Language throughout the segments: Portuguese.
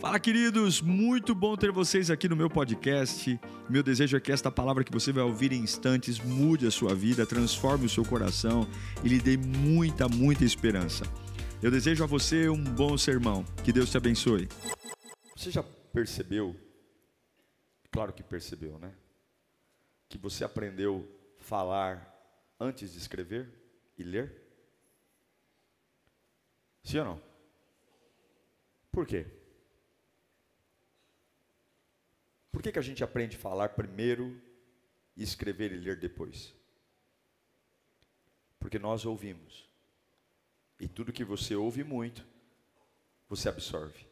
Fala, queridos! Muito bom ter vocês aqui no meu podcast. Meu desejo é que esta palavra que você vai ouvir em instantes mude a sua vida, transforme o seu coração e lhe dê muita, muita esperança. Eu desejo a você um bom sermão. Que Deus te abençoe. Você já percebeu? Claro que percebeu, né? Que você aprendeu a falar antes de escrever e ler? Sim ou não? Por quê? Por que, que a gente aprende a falar primeiro e escrever e ler depois? Porque nós ouvimos. E tudo que você ouve muito, você absorve.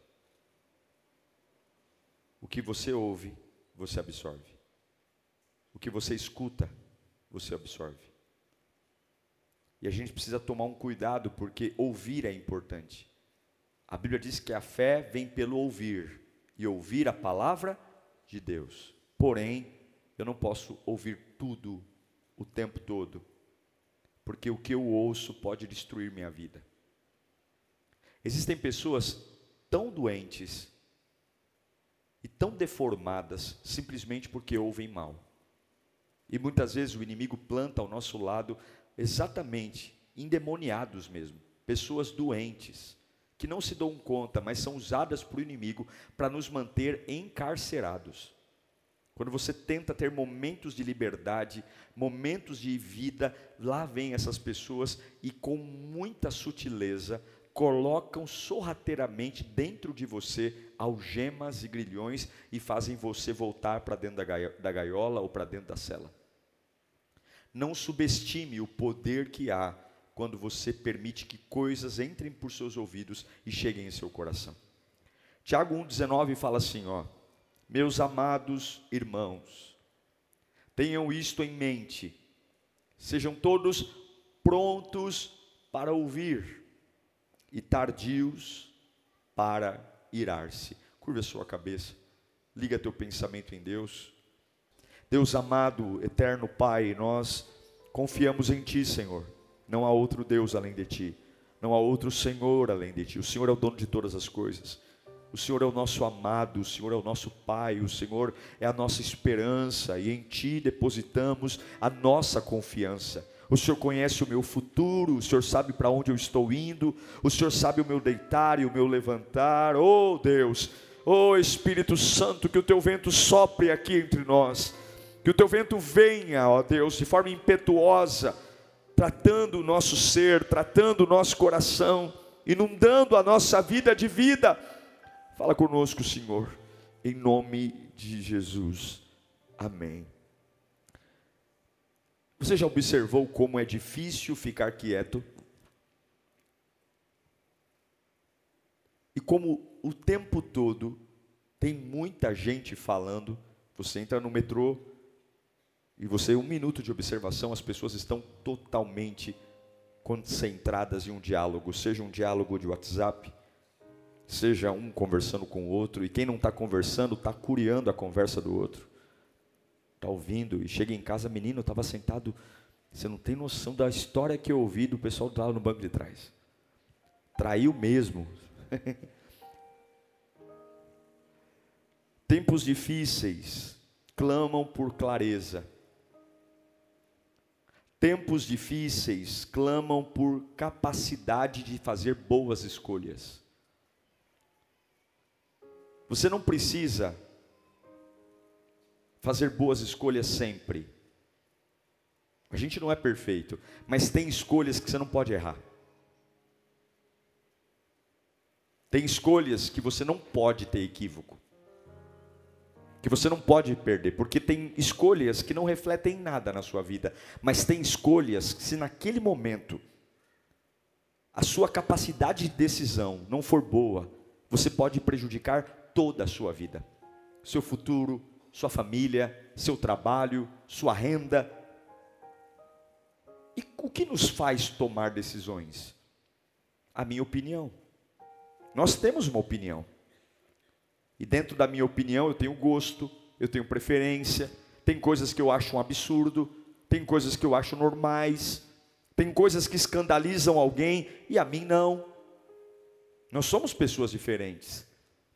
O que você ouve, você absorve. O que você escuta, você absorve. E a gente precisa tomar um cuidado, porque ouvir é importante. A Bíblia diz que a fé vem pelo ouvir, e ouvir a palavra de Deus. Porém, eu não posso ouvir tudo o tempo todo, porque o que eu ouço pode destruir minha vida. Existem pessoas tão doentes e tão deformadas simplesmente porque ouvem mal. E muitas vezes o inimigo planta ao nosso lado exatamente endemoniados mesmo, pessoas doentes, que não se dão conta, mas são usadas por inimigo para nos manter encarcerados. Quando você tenta ter momentos de liberdade, momentos de vida, lá vem essas pessoas e com muita sutileza colocam sorrateiramente dentro de você algemas e grilhões e fazem você voltar para dentro da gaiola ou para dentro da cela. Não subestime o poder que há quando você permite que coisas entrem por seus ouvidos e cheguem em seu coração. Tiago 1,19 fala assim: ó, meus amados irmãos, tenham isto em mente, sejam todos prontos para ouvir e tardios para irar-se. Curva a sua cabeça, liga teu pensamento em Deus. Deus amado, eterno Pai, nós confiamos em Ti, Senhor. Não há outro Deus além de ti. Não há outro Senhor além de ti. O Senhor é o dono de todas as coisas. O Senhor é o nosso amado, o Senhor é o nosso Pai, o Senhor é a nossa esperança e em Ti depositamos a nossa confiança. O Senhor conhece o meu futuro, o Senhor sabe para onde eu estou indo, o Senhor sabe o meu deitar e o meu levantar. Oh Deus, oh Espírito Santo, que o Teu vento sopre aqui entre nós, que o Teu vento venha, ó Deus, de forma impetuosa tratando o nosso ser, tratando o nosso coração, inundando a nossa vida de vida. Fala conosco, Senhor, em nome de Jesus. Amém. Você já observou como é difícil ficar quieto? E como o tempo todo tem muita gente falando. Você entra no metrô, e você, um minuto de observação, as pessoas estão totalmente concentradas em um diálogo, seja um diálogo de WhatsApp, seja um conversando com o outro, e quem não está conversando está curiando a conversa do outro, está ouvindo, e chega em casa, menino, estava sentado, você não tem noção da história que eu ouvi do pessoal lá no banco de trás. Traiu mesmo. Tempos difíceis clamam por clareza Tempos difíceis clamam por capacidade de fazer boas escolhas. Você não precisa fazer boas escolhas sempre. A gente não é perfeito, mas tem escolhas que você não pode errar. Tem escolhas que você não pode ter equívoco que você não pode perder, porque tem escolhas que não refletem nada na sua vida, mas tem escolhas que, se naquele momento a sua capacidade de decisão não for boa, você pode prejudicar toda a sua vida, seu futuro, sua família, seu trabalho, sua renda. E o que nos faz tomar decisões? A minha opinião. Nós temos uma opinião. E dentro da minha opinião, eu tenho gosto, eu tenho preferência, tem coisas que eu acho um absurdo, tem coisas que eu acho normais, tem coisas que escandalizam alguém e a mim não. Nós somos pessoas diferentes.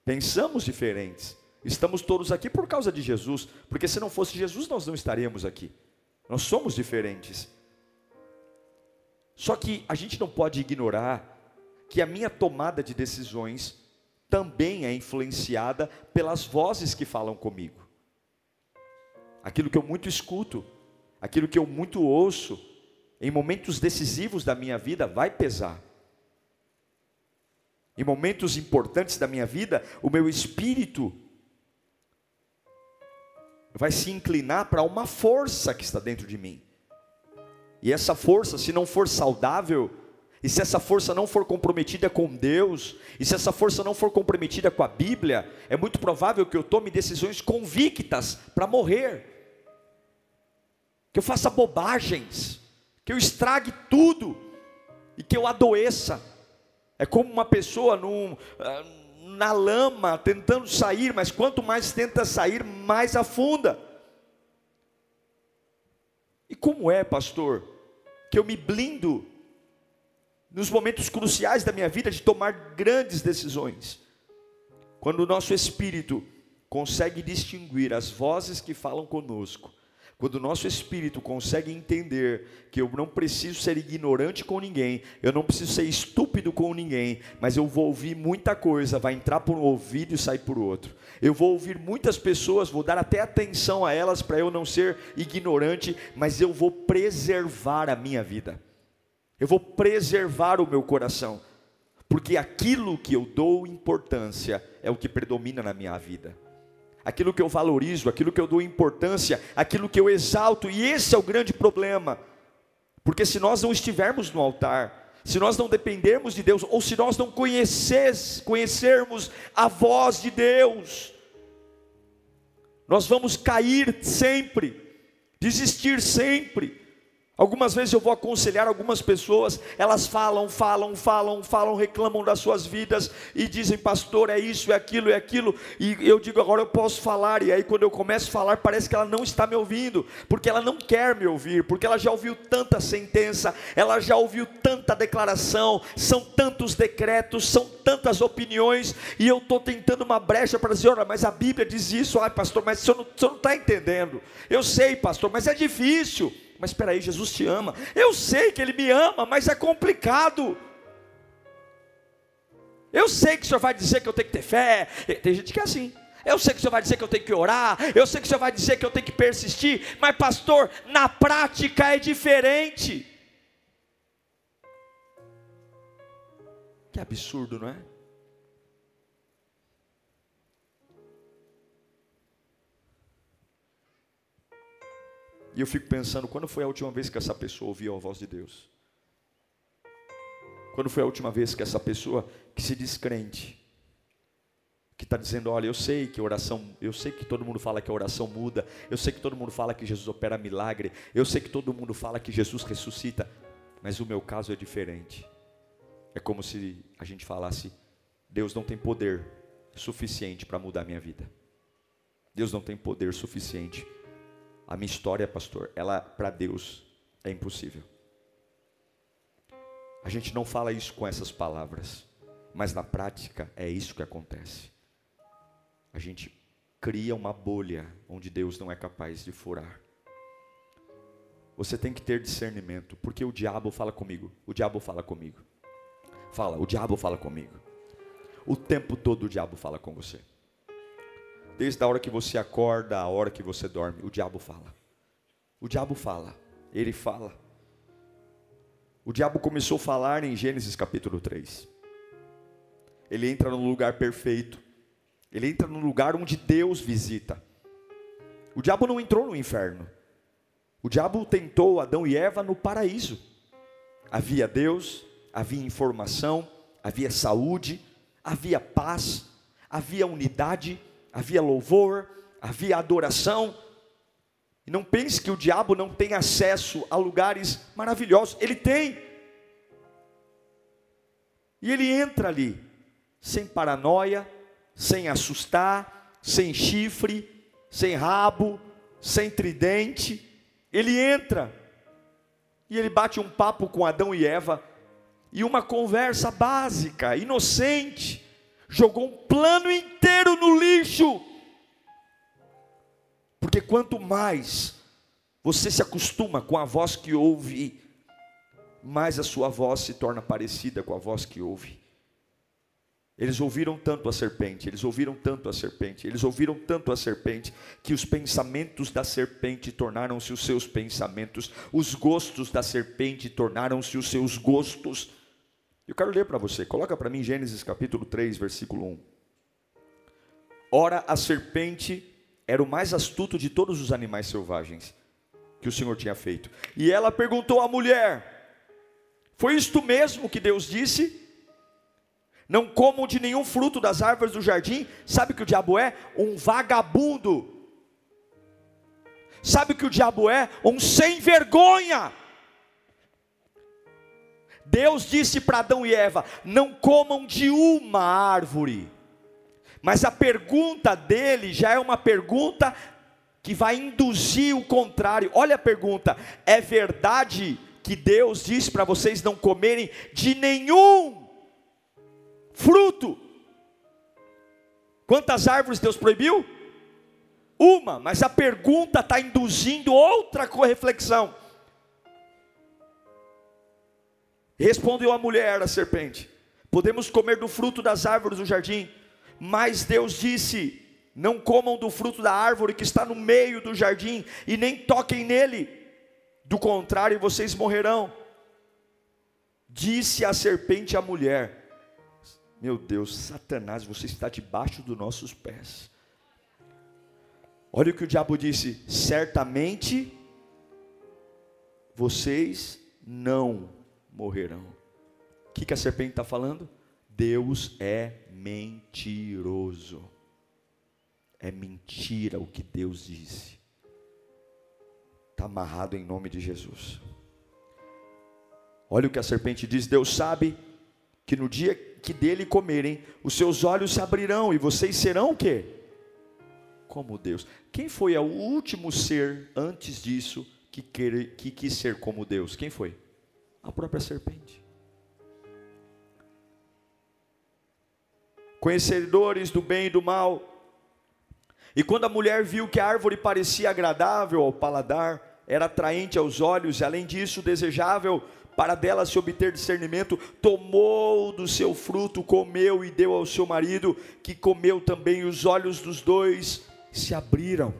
Pensamos diferentes. Estamos todos aqui por causa de Jesus, porque se não fosse Jesus, nós não estaríamos aqui. Nós somos diferentes. Só que a gente não pode ignorar que a minha tomada de decisões também é influenciada pelas vozes que falam comigo. Aquilo que eu muito escuto, aquilo que eu muito ouço, em momentos decisivos da minha vida, vai pesar. Em momentos importantes da minha vida, o meu espírito vai se inclinar para uma força que está dentro de mim. E essa força, se não for saudável, e se essa força não for comprometida com Deus, e se essa força não for comprometida com a Bíblia, é muito provável que eu tome decisões convictas para morrer, que eu faça bobagens, que eu estrague tudo e que eu adoeça. É como uma pessoa num, ah, na lama tentando sair, mas quanto mais tenta sair, mais afunda. E como é, pastor, que eu me blindo nos momentos cruciais da minha vida de tomar grandes decisões. Quando o nosso espírito consegue distinguir as vozes que falam conosco, quando o nosso espírito consegue entender que eu não preciso ser ignorante com ninguém, eu não preciso ser estúpido com ninguém, mas eu vou ouvir muita coisa, vai entrar por um ouvido e sair por outro. Eu vou ouvir muitas pessoas, vou dar até atenção a elas para eu não ser ignorante, mas eu vou preservar a minha vida. Eu vou preservar o meu coração, porque aquilo que eu dou importância é o que predomina na minha vida. Aquilo que eu valorizo, aquilo que eu dou importância, aquilo que eu exalto, e esse é o grande problema. Porque se nós não estivermos no altar, se nós não dependermos de Deus, ou se nós não conheces, conhecermos a voz de Deus, nós vamos cair sempre, desistir sempre, Algumas vezes eu vou aconselhar algumas pessoas, elas falam, falam, falam, falam, reclamam das suas vidas e dizem, pastor, é isso, é aquilo, é aquilo, e eu digo, agora eu posso falar, e aí quando eu começo a falar, parece que ela não está me ouvindo, porque ela não quer me ouvir, porque ela já ouviu tanta sentença, ela já ouviu tanta declaração, são tantos decretos, são tantas opiniões, e eu estou tentando uma brecha para dizer, olha, mas a Bíblia diz isso, ai pastor, mas o senhor não está entendendo, eu sei, pastor, mas é difícil. Mas espera aí, Jesus te ama. Eu sei que Ele me ama, mas é complicado. Eu sei que o Senhor vai dizer que eu tenho que ter fé. Tem gente que é assim. Eu sei que o Senhor vai dizer que eu tenho que orar. Eu sei que o Senhor vai dizer que eu tenho que persistir. Mas, pastor, na prática é diferente. Que absurdo, não é? E eu fico pensando, quando foi a última vez que essa pessoa ouviu a voz de Deus? Quando foi a última vez que essa pessoa que se diz crente, que está dizendo, olha, eu sei que oração, eu sei que todo mundo fala que a oração muda, eu sei que todo mundo fala que Jesus opera milagre, eu sei que todo mundo fala que Jesus ressuscita, mas o meu caso é diferente. É como se a gente falasse, Deus não tem poder suficiente para mudar minha vida. Deus não tem poder suficiente a minha história, pastor, ela para Deus é impossível. A gente não fala isso com essas palavras, mas na prática é isso que acontece. A gente cria uma bolha onde Deus não é capaz de furar. Você tem que ter discernimento, porque o diabo fala comigo. O diabo fala comigo. Fala, o diabo fala comigo. O tempo todo o diabo fala com você. Desde a hora que você acorda, a hora que você dorme, o diabo fala. O diabo fala, ele fala. O diabo começou a falar em Gênesis capítulo 3. Ele entra no lugar perfeito. Ele entra no lugar onde Deus visita. O diabo não entrou no inferno. O diabo tentou Adão e Eva no paraíso. Havia Deus, havia informação, havia saúde, havia paz, havia unidade, havia louvor, havia adoração. E não pense que o diabo não tem acesso a lugares maravilhosos, ele tem. E ele entra ali, sem paranoia, sem assustar, sem chifre, sem rabo, sem tridente. Ele entra e ele bate um papo com Adão e Eva, e uma conversa básica, inocente jogou um plano inteiro no lixo. Porque quanto mais você se acostuma com a voz que ouve, mais a sua voz se torna parecida com a voz que ouve. Eles ouviram tanto a serpente, eles ouviram tanto a serpente, eles ouviram tanto a serpente, que os pensamentos da serpente tornaram-se os seus pensamentos, os gostos da serpente tornaram-se os seus gostos. Eu quero ler para você, coloca para mim Gênesis capítulo 3, versículo 1. Ora, a serpente era o mais astuto de todos os animais selvagens que o Senhor tinha feito. E ela perguntou à mulher: Foi isto mesmo que Deus disse? Não comam de nenhum fruto das árvores do jardim. Sabe que o diabo é? Um vagabundo. Sabe que o diabo é? Um sem vergonha. Deus disse para Adão e Eva: Não comam de uma árvore mas a pergunta dele já é uma pergunta que vai induzir o contrário. Olha a pergunta: é verdade que Deus disse para vocês não comerem de nenhum fruto? Quantas árvores Deus proibiu? Uma, mas a pergunta está induzindo outra reflexão. Respondeu a mulher, a serpente: Podemos comer do fruto das árvores do jardim, mas Deus disse: Não comam do fruto da árvore que está no meio do jardim, e nem toquem nele, do contrário vocês morrerão. Disse a serpente à mulher: Meu Deus, Satanás, você está debaixo dos nossos pés. Olha o que o diabo disse: Certamente vocês não morrerão. O que, que a serpente está falando? Deus é mentiroso. É mentira o que Deus disse. Está amarrado em nome de Jesus. Olha o que a serpente diz: Deus sabe que no dia que dele comerem, os seus olhos se abrirão e vocês serão o quê? Como Deus. Quem foi o último ser antes disso que, quer, que quis ser como Deus? Quem foi? A própria serpente. conhecedores do bem e do mal. E quando a mulher viu que a árvore parecia agradável ao paladar, era atraente aos olhos e além disso desejável para dela se obter discernimento, tomou do seu fruto, comeu e deu ao seu marido, que comeu também, os olhos dos dois se abriram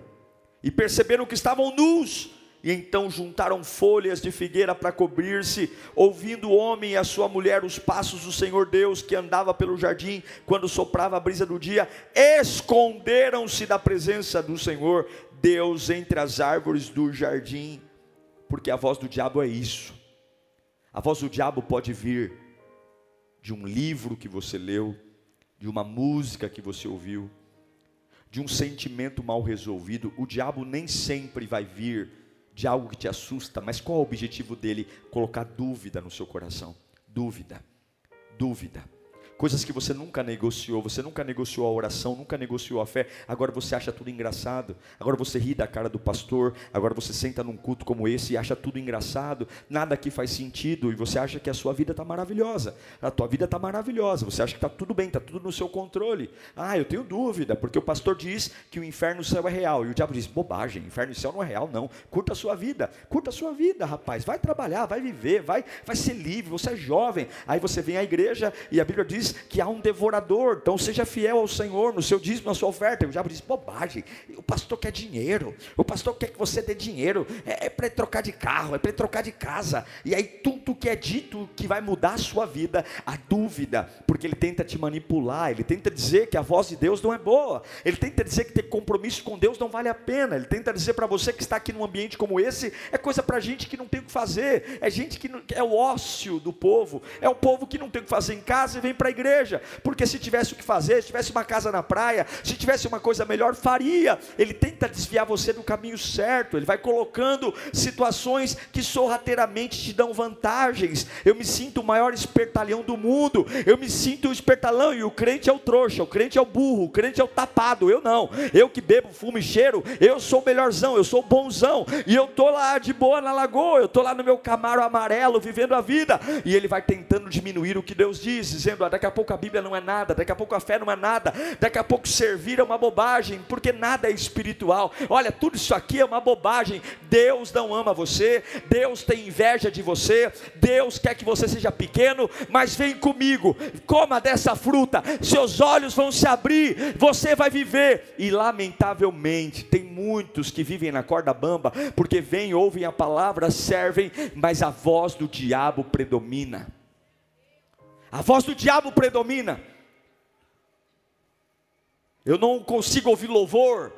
e perceberam que estavam nus e então juntaram folhas de figueira para cobrir-se, ouvindo o homem e a sua mulher os passos do Senhor Deus que andava pelo jardim quando soprava a brisa do dia, esconderam-se da presença do Senhor Deus entre as árvores do jardim, porque a voz do diabo é isso. A voz do diabo pode vir de um livro que você leu, de uma música que você ouviu, de um sentimento mal resolvido. O diabo nem sempre vai vir de algo que te assusta, mas qual é o objetivo dele? Colocar dúvida no seu coração. Dúvida, dúvida coisas que você nunca negociou, você nunca negociou a oração, nunca negociou a fé, agora você acha tudo engraçado, agora você ri da cara do pastor, agora você senta num culto como esse e acha tudo engraçado, nada aqui faz sentido e você acha que a sua vida está maravilhosa, a tua vida está maravilhosa, você acha que está tudo bem, está tudo no seu controle. Ah, eu tenho dúvida, porque o pastor diz que o inferno e o céu é real, e o diabo diz, bobagem, inferno e céu não é real não, curta a sua vida, curta a sua vida rapaz, vai trabalhar, vai viver, vai, vai ser livre, você é jovem, aí você vem à igreja e a Bíblia diz que há um devorador, então seja fiel ao Senhor no seu dízimo, na sua oferta. O diabo diz: bobagem, o pastor quer dinheiro, o pastor quer que você dê dinheiro, é, é para trocar de carro, é para trocar de casa, e aí tudo que é dito que vai mudar a sua vida, a dúvida, porque ele tenta te manipular, ele tenta dizer que a voz de Deus não é boa, ele tenta dizer que ter compromisso com Deus não vale a pena, ele tenta dizer para você que está aqui num ambiente como esse, é coisa para gente que não tem o que fazer, é gente que não, é o ócio do povo, é o povo que não tem o que fazer em casa e vem para a igreja, porque se tivesse o que fazer, se tivesse uma casa na praia, se tivesse uma coisa melhor, faria. Ele tenta desviar você do caminho certo, ele vai colocando situações que sorrateiramente te dão vantagens. Eu me sinto o maior espertalhão do mundo, eu me sinto o espertalão, e o crente é o trouxa, o crente é o burro, o crente é o tapado, eu não. Eu que bebo, fumo e cheiro, eu sou o melhorzão, eu sou o bonzão, e eu tô lá de boa na lagoa, eu tô lá no meu camaro amarelo, vivendo a vida, e ele vai tentando diminuir o que Deus diz, dizendo: ah, daqui a a pouco a Bíblia não é nada, daqui a pouco a fé não é nada, daqui a pouco servir é uma bobagem, porque nada é espiritual. Olha, tudo isso aqui é uma bobagem. Deus não ama você, Deus tem inveja de você, Deus quer que você seja pequeno, mas vem comigo, coma dessa fruta, seus olhos vão se abrir, você vai viver. E lamentavelmente, tem muitos que vivem na corda bamba, porque vêm, ouvem a palavra, servem, mas a voz do diabo predomina. A voz do diabo predomina. Eu não consigo ouvir louvor.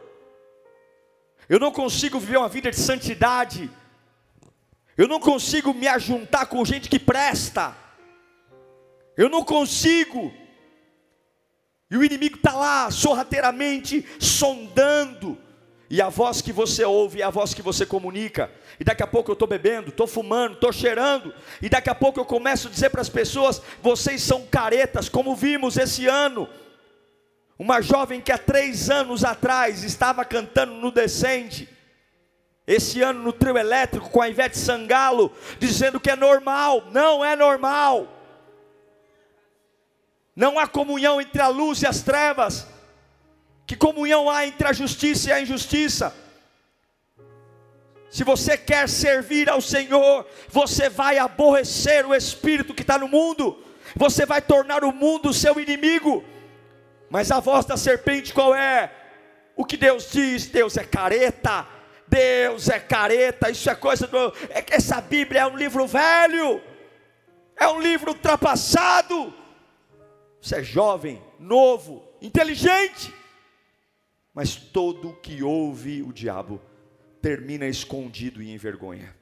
Eu não consigo viver uma vida de santidade. Eu não consigo me ajuntar com gente que presta. Eu não consigo. E o inimigo está lá, sorrateiramente, sondando. E a voz que você ouve é a voz que você comunica. E daqui a pouco eu estou bebendo, estou fumando, estou cheirando. E daqui a pouco eu começo a dizer para as pessoas: vocês são caretas, como vimos esse ano. Uma jovem que há três anos atrás estava cantando no Descende. Esse ano no trio elétrico com a Ivete Sangalo, dizendo que é normal. Não é normal. Não há comunhão entre a luz e as trevas. Que comunhão há entre a justiça e a injustiça? Se você quer servir ao Senhor, você vai aborrecer o espírito que está no mundo, você vai tornar o mundo seu inimigo. Mas a voz da serpente qual é? O que Deus diz? Deus é careta, Deus é careta, isso é coisa do. É, essa Bíblia é um livro velho, é um livro ultrapassado. Você é jovem, novo, inteligente mas todo que ouve o diabo termina escondido e em vergonha.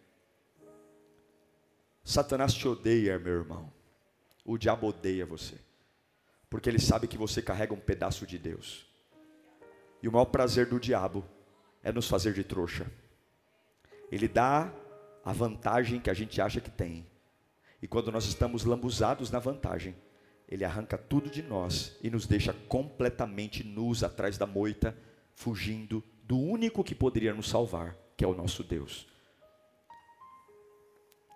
Satanás te odeia, meu irmão. O diabo odeia você, porque ele sabe que você carrega um pedaço de Deus. E o maior prazer do diabo é nos fazer de trouxa. Ele dá a vantagem que a gente acha que tem. E quando nós estamos lambuzados na vantagem, ele arranca tudo de nós e nos deixa completamente nus atrás da moita, fugindo do único que poderia nos salvar, que é o nosso Deus.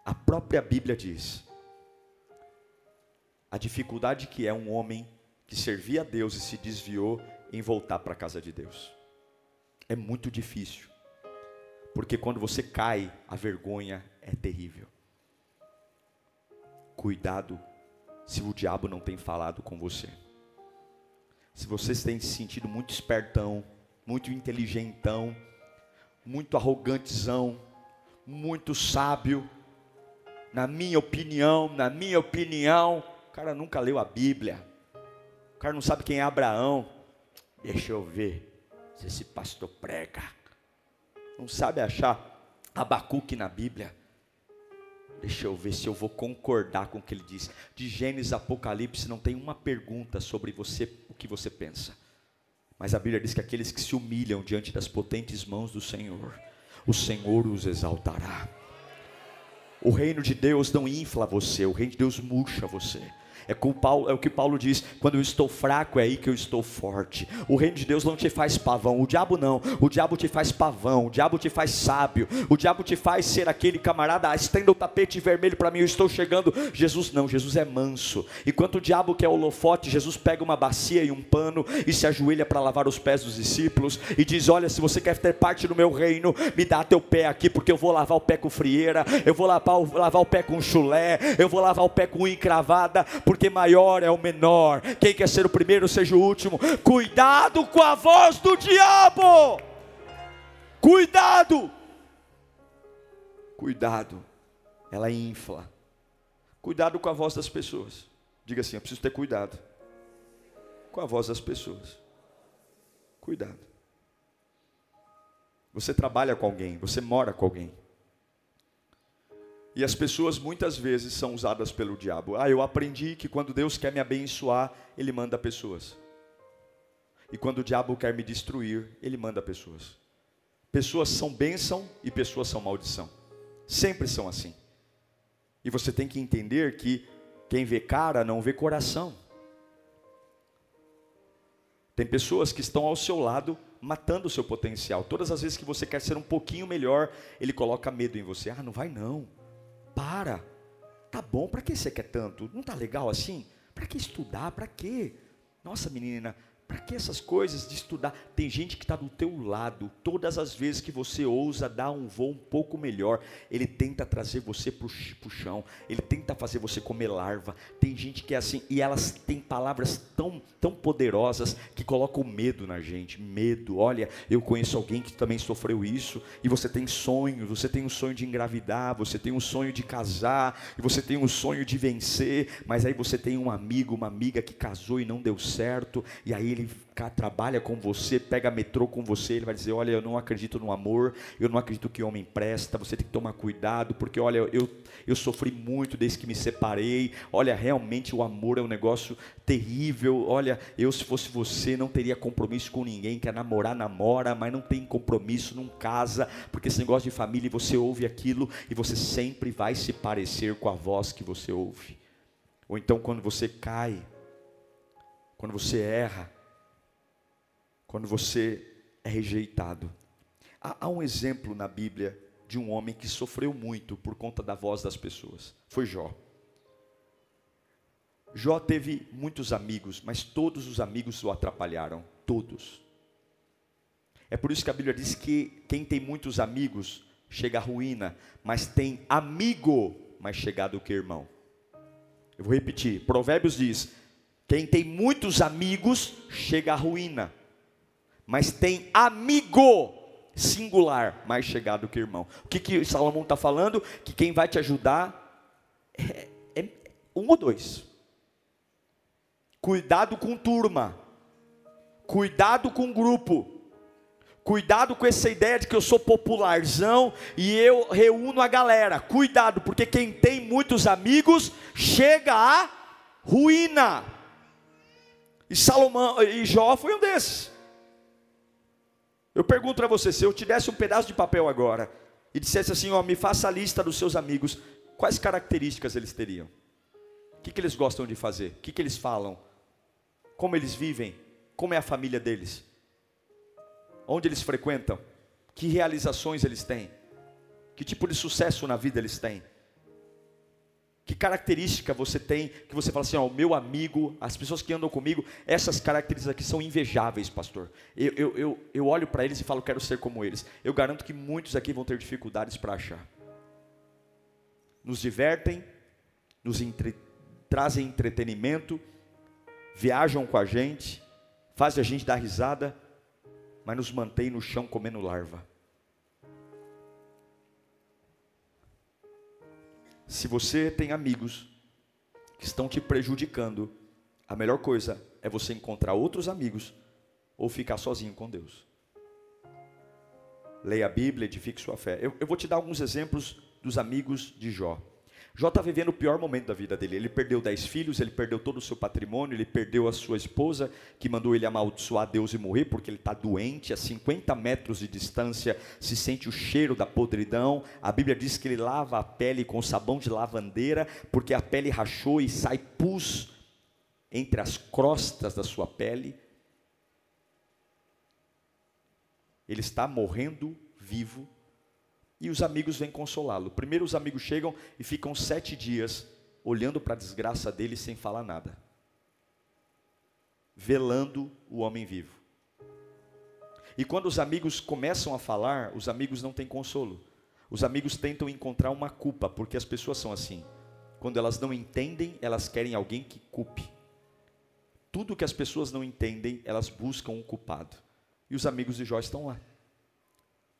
A própria Bíblia diz a dificuldade que é um homem que servia a Deus e se desviou em voltar para a casa de Deus. É muito difícil. Porque quando você cai, a vergonha é terrível. Cuidado se o diabo não tem falado com você. Se vocês têm se sentido muito espertão, muito inteligentão, muito arrogantezão, muito sábio, na minha opinião, na minha opinião, o cara nunca leu a Bíblia. O cara não sabe quem é Abraão. Deixa eu ver se esse pastor prega. Não sabe achar Abacuque na Bíblia. Deixa eu ver se eu vou concordar com o que ele diz. De Gênesis Apocalipse não tem uma pergunta sobre você, o que você pensa. Mas a Bíblia diz que aqueles que se humilham diante das potentes mãos do Senhor, o Senhor os exaltará. O reino de Deus não infla você, o reino de Deus murcha você. É, Paulo, é, o que Paulo diz: quando eu estou fraco, é aí que eu estou forte. O reino de Deus não te faz pavão, o diabo não. O diabo te faz pavão, o diabo te faz sábio, o diabo te faz ser aquele camarada, ah, estenda o tapete vermelho para mim, eu estou chegando. Jesus não, Jesus é manso. Enquanto o diabo quer holofote, Jesus pega uma bacia e um pano e se ajoelha para lavar os pés dos discípulos e diz: Olha, se você quer ter parte no meu reino, me dá teu pé aqui, porque eu vou lavar o pé com frieira, eu vou lavar, lavar o pé com chulé, eu vou lavar o pé com encravada, porque maior é o menor. Quem quer ser o primeiro, seja o último. Cuidado com a voz do diabo. Cuidado. Cuidado. Ela infla. Cuidado com a voz das pessoas. Diga assim: eu preciso ter cuidado com a voz das pessoas. Cuidado. Você trabalha com alguém, você mora com alguém. E as pessoas muitas vezes são usadas pelo diabo. Ah, eu aprendi que quando Deus quer me abençoar, Ele manda pessoas. E quando o diabo quer me destruir, Ele manda pessoas. Pessoas são bênção e pessoas são maldição. Sempre são assim. E você tem que entender que quem vê cara não vê coração. Tem pessoas que estão ao seu lado matando o seu potencial. Todas as vezes que você quer ser um pouquinho melhor, ele coloca medo em você. Ah, não vai não. Para. Tá bom, para que você quer tanto? Não tá legal assim? Para que estudar? Para quê? Nossa, menina, para que essas coisas de estudar? Tem gente que está do teu lado. Todas as vezes que você ousa dar um voo um pouco melhor, ele tenta trazer você para o chão. Ele tenta fazer você comer larva. Tem gente que é assim e elas têm palavras tão tão poderosas que colocam medo na gente. Medo. Olha, eu conheço alguém que também sofreu isso. E você tem sonhos. Você tem um sonho de engravidar. Você tem um sonho de casar. E você tem um sonho de vencer. Mas aí você tem um amigo, uma amiga que casou e não deu certo. E aí ele trabalha com você, pega metrô com você, ele vai dizer: Olha, eu não acredito no amor, eu não acredito que homem presta, você tem que tomar cuidado, porque olha, eu, eu sofri muito desde que me separei. Olha, realmente o amor é um negócio terrível. Olha, eu se fosse você não teria compromisso com ninguém, quer namorar, namora, mas não tem compromisso, não casa, porque esse negócio de família você ouve aquilo e você sempre vai se parecer com a voz que você ouve. Ou então quando você cai, quando você erra, quando você é rejeitado. Há, há um exemplo na Bíblia de um homem que sofreu muito por conta da voz das pessoas. Foi Jó. Jó teve muitos amigos, mas todos os amigos o atrapalharam. Todos. É por isso que a Bíblia diz que quem tem muitos amigos chega à ruína, mas tem amigo mais chegado que irmão. Eu vou repetir: Provérbios diz: quem tem muitos amigos chega à ruína, mas tem amigo singular mais chegado que irmão. O que, que Salomão está falando? Que quem vai te ajudar é, é um ou dois. Cuidado com turma, cuidado com grupo. Cuidado com essa ideia de que eu sou popularzão e eu reúno a galera. Cuidado, porque quem tem muitos amigos chega à ruína. E Salomão e Jó foi um desses. Eu pergunto para você, se eu te desse um pedaço de papel agora e dissesse assim, ó, me faça a lista dos seus amigos, quais características eles teriam? O que, que eles gostam de fazer? O que, que eles falam? Como eles vivem? Como é a família deles? Onde eles frequentam? Que realizações eles têm? Que tipo de sucesso na vida eles têm? Que característica você tem que você fala assim, ó, o meu amigo, as pessoas que andam comigo, essas características aqui são invejáveis, pastor. Eu, eu, eu, eu olho para eles e falo, quero ser como eles. Eu garanto que muitos aqui vão ter dificuldades para achar. Nos divertem, nos entre, trazem entretenimento, viajam com a gente, fazem a gente dar risada, mas nos mantém no chão comendo larva. Se você tem amigos que estão te prejudicando, a melhor coisa é você encontrar outros amigos ou ficar sozinho com Deus. Leia a Bíblia, edifique sua fé. Eu, eu vou te dar alguns exemplos dos amigos de Jó. Jó está vivendo o pior momento da vida dele. Ele perdeu dez filhos, ele perdeu todo o seu patrimônio, ele perdeu a sua esposa, que mandou ele amaldiçoar Deus e morrer, porque ele está doente, a 50 metros de distância se sente o cheiro da podridão. A Bíblia diz que ele lava a pele com sabão de lavandeira, porque a pele rachou e sai pus entre as crostas da sua pele. Ele está morrendo vivo e os amigos vêm consolá-lo. Primeiro os amigos chegam e ficam sete dias olhando para a desgraça dele sem falar nada, velando o homem vivo. E quando os amigos começam a falar, os amigos não têm consolo. Os amigos tentam encontrar uma culpa, porque as pessoas são assim. Quando elas não entendem, elas querem alguém que culpe. Tudo que as pessoas não entendem, elas buscam um culpado. E os amigos de Jó estão lá.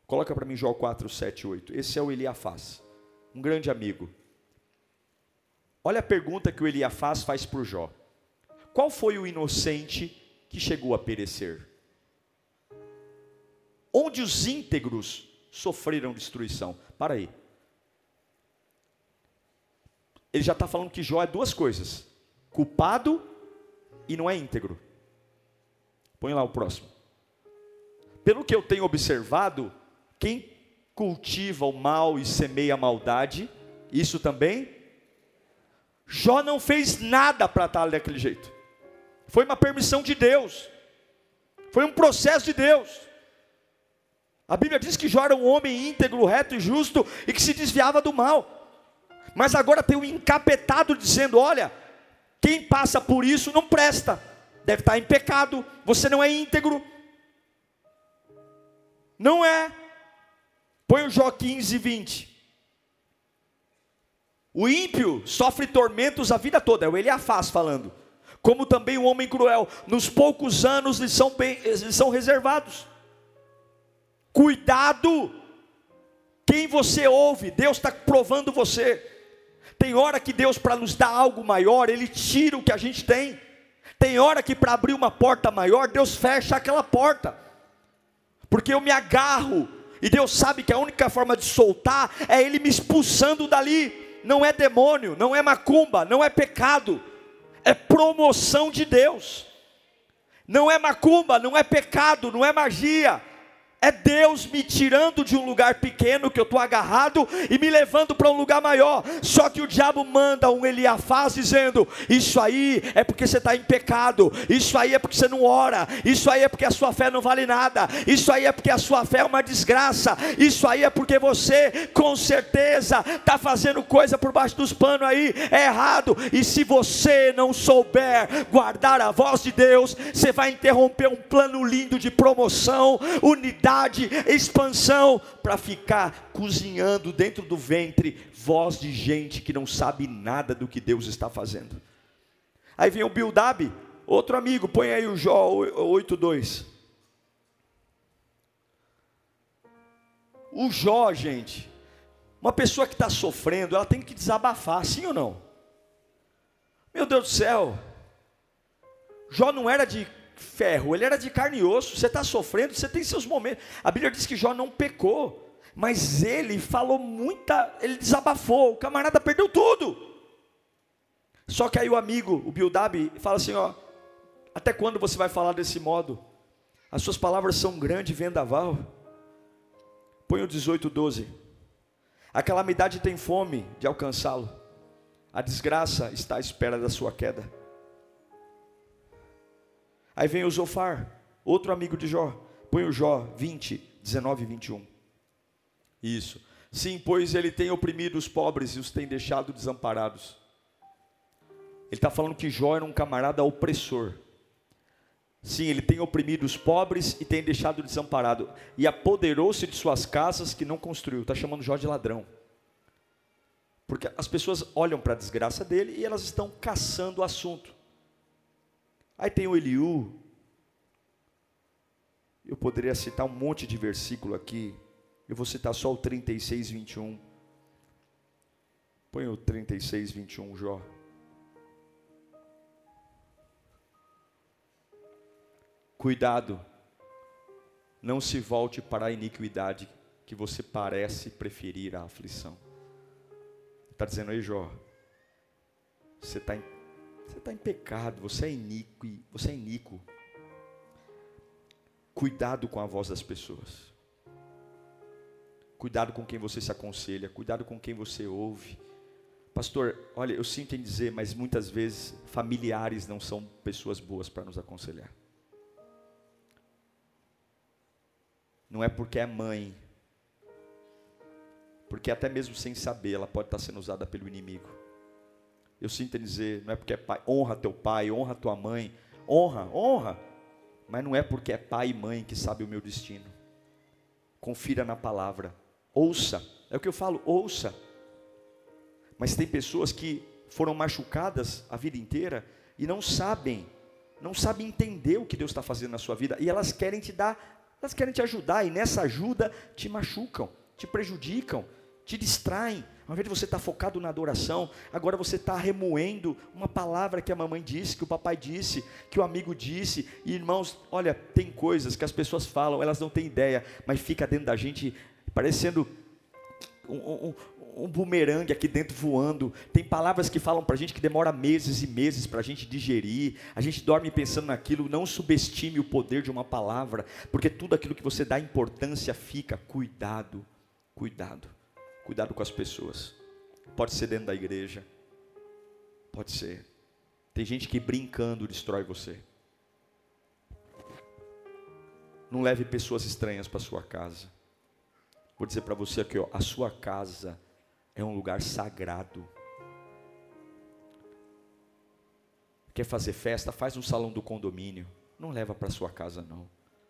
Coloca para mim Jó 4, 7, 8. Esse é o Eliafaz, um grande amigo. Olha a pergunta que o Eliafaz faz por Jó. Qual foi o inocente que chegou a perecer? Onde os íntegros sofreram destruição? Para aí. Ele já está falando que Jó é duas coisas: culpado e não é íntegro. Põe lá o próximo. Pelo que eu tenho observado, quem cultiva o mal e semeia a maldade, isso também. Jó não fez nada para estar daquele jeito. Foi uma permissão de Deus. Foi um processo de Deus. A Bíblia diz que Jó era um homem íntegro, reto e justo e que se desviava do mal. Mas agora tem um encapetado dizendo: Olha, Quem passa por isso não presta, deve estar em pecado, você não é íntegro. Não é. Põe o Jó 15 e 20. O ímpio sofre tormentos a vida toda, é o Eliafaz falando. Como também o homem cruel, nos poucos anos lhes são, bem, lhes são reservados. Cuidado, quem você ouve, Deus está provando você. Tem hora que Deus, para nos dar algo maior, Ele tira o que a gente tem. Tem hora que para abrir uma porta maior, Deus fecha aquela porta. Porque eu me agarro, e Deus sabe que a única forma de soltar é Ele me expulsando dali. Não é demônio, não é macumba, não é pecado, é promoção de Deus. Não é macumba, não é pecado, não é magia, é Deus me tirando de um lugar pequeno que eu estou agarrado e me levando para um lugar maior. Só que o diabo manda um Eliafaz dizendo: Isso aí é porque você está em pecado, isso aí é porque você não ora, isso aí é porque a sua fé não vale nada, isso aí é porque a sua fé é uma desgraça, isso aí é porque você com certeza está fazendo coisa por baixo dos panos aí, é errado. E se você não souber guardar a voz de Deus, você vai interromper um plano lindo de promoção, unidade expansão, para ficar cozinhando dentro do ventre voz de gente que não sabe nada do que Deus está fazendo. Aí vem o Bildab, outro amigo, põe aí o Jó 8:2. O Jó, gente, uma pessoa que está sofrendo, ela tem que desabafar, sim ou não? Meu Deus do céu, Jó não era de ferro, ele era de carne e osso. Você está sofrendo, você tem seus momentos. A Bíblia diz que Jó não pecou, mas ele falou muita, ele desabafou. O camarada perdeu tudo. Só que aí o amigo, o Bildab, fala assim: ó, até quando você vai falar desse modo? As suas palavras são grande vendaval. Põe o 18, 12. A calamidade tem fome de alcançá-lo. A desgraça está à espera da sua queda. Aí vem o Zofar, outro amigo de Jó. Põe o Jó 20, 19 e 21. Isso. Sim, pois ele tem oprimido os pobres e os tem deixado desamparados. Ele está falando que Jó era um camarada opressor. Sim, ele tem oprimido os pobres e tem deixado desamparado. E apoderou-se de suas casas que não construiu. Está chamando Jó de ladrão. Porque as pessoas olham para a desgraça dele e elas estão caçando o assunto. Aí tem o Eliú. Eu poderia citar um monte de versículo aqui. Eu vou citar só o 36, 21. Põe o 36, 21, Jó. Cuidado, não se volte para a iniquidade, que você parece preferir a aflição. Está dizendo aí, Jó, você está em você está em pecado, você é iníquo, você é iníquo. Cuidado com a voz das pessoas. Cuidado com quem você se aconselha, cuidado com quem você ouve. Pastor, olha, eu sinto em dizer, mas muitas vezes familiares não são pessoas boas para nos aconselhar. Não é porque é mãe, porque até mesmo sem saber, ela pode estar sendo usada pelo inimigo. Eu sinto dizer, não é porque é pai, honra teu pai, honra tua mãe, honra, honra, mas não é porque é pai e mãe que sabe o meu destino. Confira na palavra, ouça, é o que eu falo, ouça. Mas tem pessoas que foram machucadas a vida inteira e não sabem, não sabem entender o que Deus está fazendo na sua vida e elas querem te dar, elas querem te ajudar e nessa ajuda te machucam, te prejudicam, te distraem. Ao invés de você estar focado na adoração, agora você está remoendo uma palavra que a mamãe disse, que o papai disse, que o amigo disse. E irmãos, olha, tem coisas que as pessoas falam, elas não têm ideia, mas fica dentro da gente parecendo um, um, um bumerangue aqui dentro voando. Tem palavras que falam para a gente que demora meses e meses para a gente digerir. A gente dorme pensando naquilo. Não subestime o poder de uma palavra, porque tudo aquilo que você dá importância fica. Cuidado, cuidado. Cuidado com as pessoas. Pode ser dentro da igreja. Pode ser. Tem gente que brincando destrói você. Não leve pessoas estranhas para sua casa. Vou dizer para você aqui, ó, a sua casa é um lugar sagrado. Quer fazer festa? Faz no salão do condomínio. Não leva para sua casa não.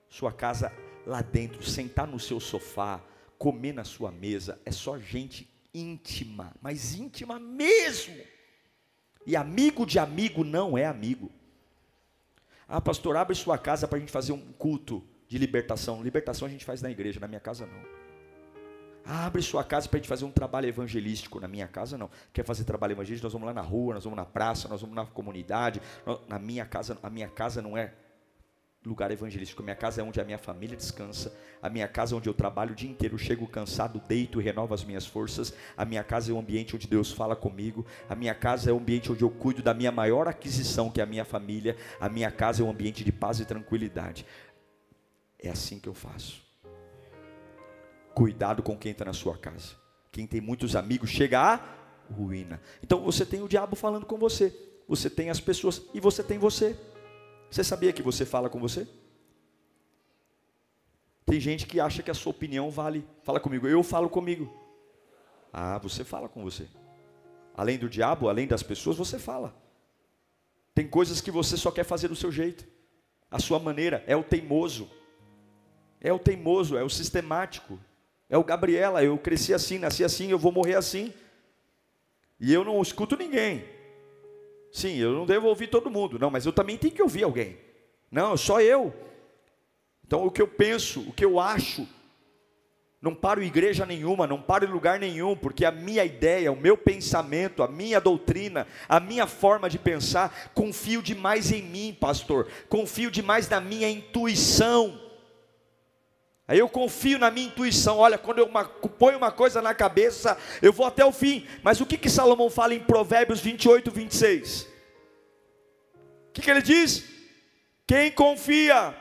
Sua casa lá dentro, sentar no seu sofá, comer na sua mesa, é só gente íntima, mas íntima mesmo. E amigo de amigo não é amigo. Ah, pastor, abre sua casa para a gente fazer um culto de libertação. Libertação a gente faz na igreja, na minha casa não. Abre sua casa para a gente fazer um trabalho evangelístico. Na minha casa não. Quer fazer trabalho evangelístico? Nós vamos lá na rua, nós vamos na praça, nós vamos na comunidade. Na minha casa, a minha casa não é lugar evangelístico. Minha casa é onde a minha família descansa. A minha casa é onde eu trabalho o dia inteiro, chego cansado, deito e renovo as minhas forças. A minha casa é o ambiente onde Deus fala comigo. A minha casa é o ambiente onde eu cuido da minha maior aquisição, que é a minha família. A minha casa é um ambiente de paz e tranquilidade. É assim que eu faço. Cuidado com quem está na sua casa. Quem tem muitos amigos chega a ruína. Então você tem o diabo falando com você. Você tem as pessoas e você tem você. Você sabia que você fala com você? Tem gente que acha que a sua opinião vale. Fala comigo, eu falo comigo. Ah, você fala com você. Além do diabo, além das pessoas, você fala. Tem coisas que você só quer fazer do seu jeito. A sua maneira é o teimoso. É o teimoso, é o sistemático. É o Gabriela, eu cresci assim, nasci assim, eu vou morrer assim. E eu não escuto ninguém. Sim, eu não devo ouvir todo mundo, não, mas eu também tenho que ouvir alguém. Não, só eu. Então o que eu penso, o que eu acho, não paro em igreja nenhuma, não paro em lugar nenhum, porque a minha ideia, o meu pensamento, a minha doutrina, a minha forma de pensar, confio demais em mim, pastor, confio demais na minha intuição. Aí eu confio na minha intuição. Olha, quando eu ponho uma coisa na cabeça, eu vou até o fim. Mas o que, que Salomão fala em Provérbios 28, 26? O que, que ele diz? Quem confia,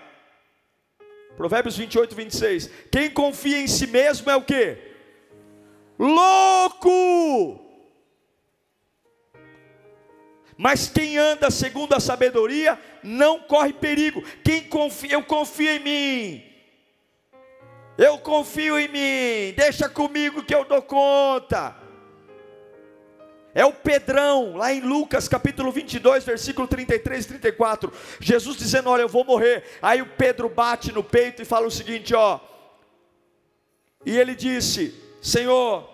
Provérbios 28, 26. Quem confia em si mesmo é o que? Louco! Mas quem anda segundo a sabedoria não corre perigo. Quem confia, eu confio em mim. Eu confio em mim, deixa comigo que eu dou conta. É o Pedrão, lá em Lucas capítulo 22, versículo 33 e 34. Jesus dizendo: Olha, eu vou morrer. Aí o Pedro bate no peito e fala o seguinte: Ó. E ele disse: Senhor,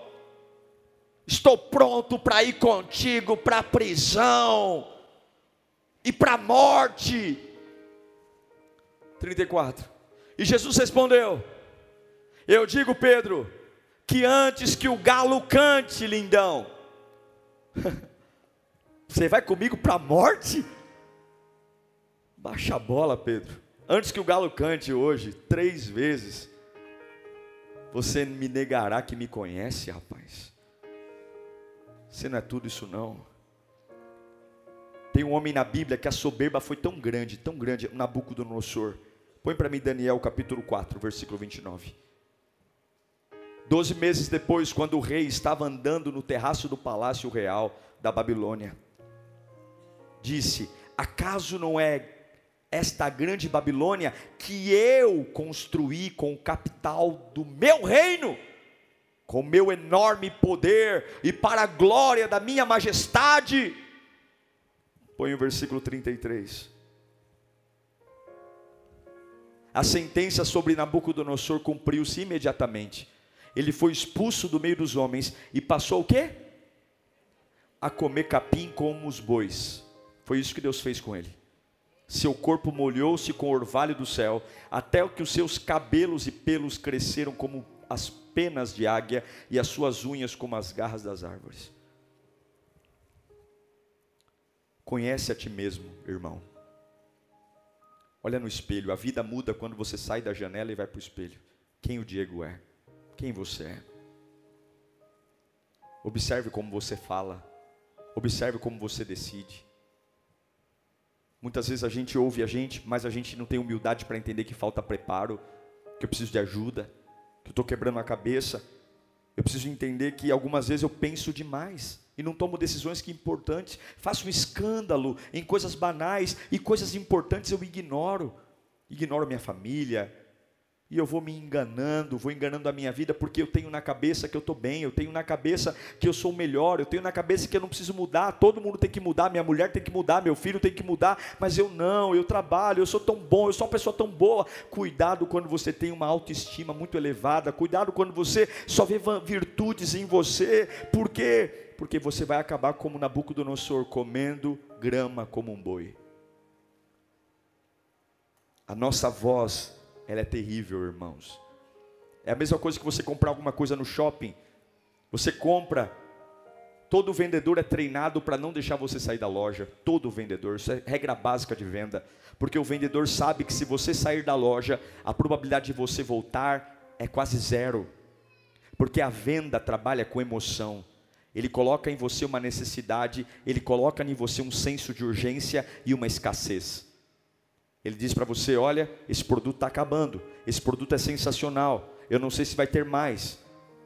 estou pronto para ir contigo para a prisão e para a morte. 34. E Jesus respondeu: eu digo, Pedro, que antes que o galo cante, lindão, você vai comigo para a morte? Baixa a bola, Pedro. Antes que o galo cante hoje, três vezes, você me negará que me conhece, rapaz. Você não é tudo isso não. Tem um homem na Bíblia que a soberba foi tão grande, tão grande, Nabucodonosor. Põe para mim Daniel capítulo 4, versículo 29. Doze meses depois, quando o rei estava andando no terraço do palácio real da Babilônia, disse: Acaso não é esta grande Babilônia que eu construí com o capital do meu reino, com meu enorme poder e para a glória da minha majestade? Põe o versículo 33. A sentença sobre Nabucodonosor cumpriu-se imediatamente ele foi expulso do meio dos homens e passou o quê? A comer capim como os bois. Foi isso que Deus fez com ele. Seu corpo molhou-se com o orvalho do céu, até que os seus cabelos e pelos cresceram como as penas de águia e as suas unhas como as garras das árvores. Conhece a ti mesmo, irmão. Olha no espelho, a vida muda quando você sai da janela e vai para o espelho. Quem o Diego é? Quem você é. Observe como você fala. Observe como você decide. Muitas vezes a gente ouve a gente, mas a gente não tem humildade para entender que falta preparo, que eu preciso de ajuda, que eu estou quebrando a cabeça. Eu preciso entender que algumas vezes eu penso demais e não tomo decisões que importantes. Faço um escândalo em coisas banais e coisas importantes eu ignoro. Ignoro minha família, E eu vou me enganando, vou enganando a minha vida, porque eu tenho na cabeça que eu estou bem, eu tenho na cabeça que eu sou o melhor, eu tenho na cabeça que eu não preciso mudar, todo mundo tem que mudar, minha mulher tem que mudar, meu filho tem que mudar, mas eu não, eu trabalho, eu sou tão bom, eu sou uma pessoa tão boa. Cuidado quando você tem uma autoestima muito elevada, cuidado quando você só vê virtudes em você, por quê? Porque você vai acabar como Nabucodonosor, comendo grama como um boi. A nossa voz ela é terrível, irmãos. É a mesma coisa que você comprar alguma coisa no shopping. Você compra, todo vendedor é treinado para não deixar você sair da loja. Todo vendedor, isso é regra básica de venda. Porque o vendedor sabe que se você sair da loja, a probabilidade de você voltar é quase zero. Porque a venda trabalha com emoção. Ele coloca em você uma necessidade, ele coloca em você um senso de urgência e uma escassez. Ele diz para você: olha, esse produto está acabando, esse produto é sensacional, eu não sei se vai ter mais.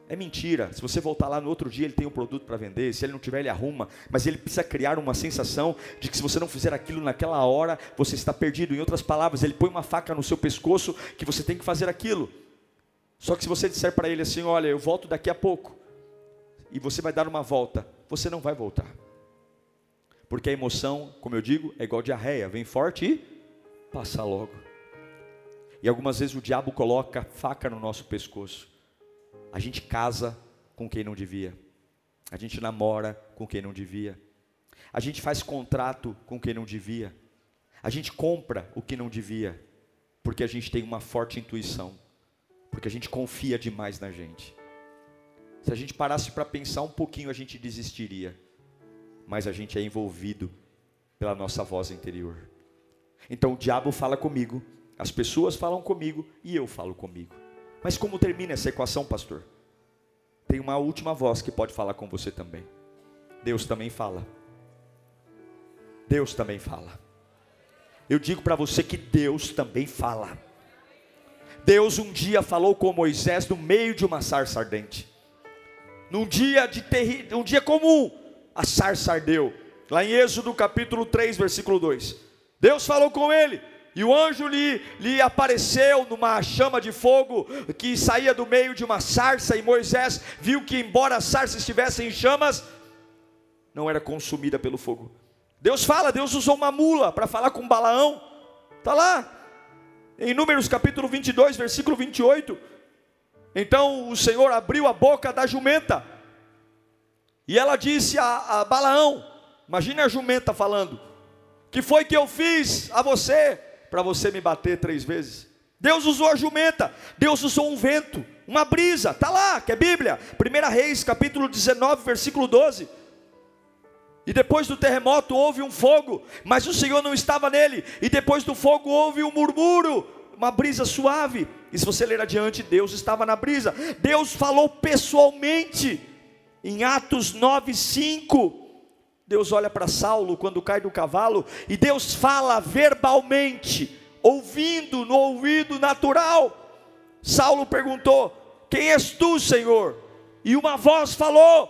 É mentira. Se você voltar lá no outro dia, ele tem um produto para vender. Se ele não tiver, ele arruma. Mas ele precisa criar uma sensação de que se você não fizer aquilo naquela hora, você está perdido. Em outras palavras, ele põe uma faca no seu pescoço que você tem que fazer aquilo. Só que se você disser para ele assim: Olha, eu volto daqui a pouco, e você vai dar uma volta, você não vai voltar. Porque a emoção, como eu digo, é igual diarreia: vem forte e passa logo. E algumas vezes o diabo coloca faca no nosso pescoço. A gente casa com quem não devia. A gente namora com quem não devia. A gente faz contrato com quem não devia. A gente compra o que não devia. Porque a gente tem uma forte intuição. Porque a gente confia demais na gente. Se a gente parasse para pensar um pouquinho, a gente desistiria. Mas a gente é envolvido pela nossa voz interior. Então o diabo fala comigo, as pessoas falam comigo e eu falo comigo. Mas como termina essa equação, pastor? Tem uma última voz que pode falar com você também. Deus também fala. Deus também fala. Eu digo para você que Deus também fala. Deus um dia falou com Moisés no meio de uma sarça ardente. Num dia de um dia comum, a sarça ardeu. Lá em Êxodo capítulo 3, versículo 2. Deus falou com ele, e o anjo lhe, lhe apareceu numa chama de fogo que saía do meio de uma sarça, e Moisés viu que, embora a sarça estivesse em chamas, não era consumida pelo fogo. Deus fala, Deus usou uma mula para falar com Balaão, está lá, em Números capítulo 22, versículo 28. Então o Senhor abriu a boca da jumenta, e ela disse a, a Balaão: Imagine a jumenta falando que foi que eu fiz a você para você me bater três vezes? Deus usou a jumenta, Deus usou um vento, uma brisa, está lá, que é Bíblia, 1 Reis, capítulo 19, versículo 12. E depois do terremoto houve um fogo, mas o Senhor não estava nele. E depois do fogo houve um murmúrio, uma brisa suave. E se você ler adiante, Deus estava na brisa. Deus falou pessoalmente em Atos 9, 5. Deus olha para Saulo quando cai do cavalo e Deus fala verbalmente, ouvindo no ouvido natural. Saulo perguntou: Quem és tu, Senhor? E uma voz falou: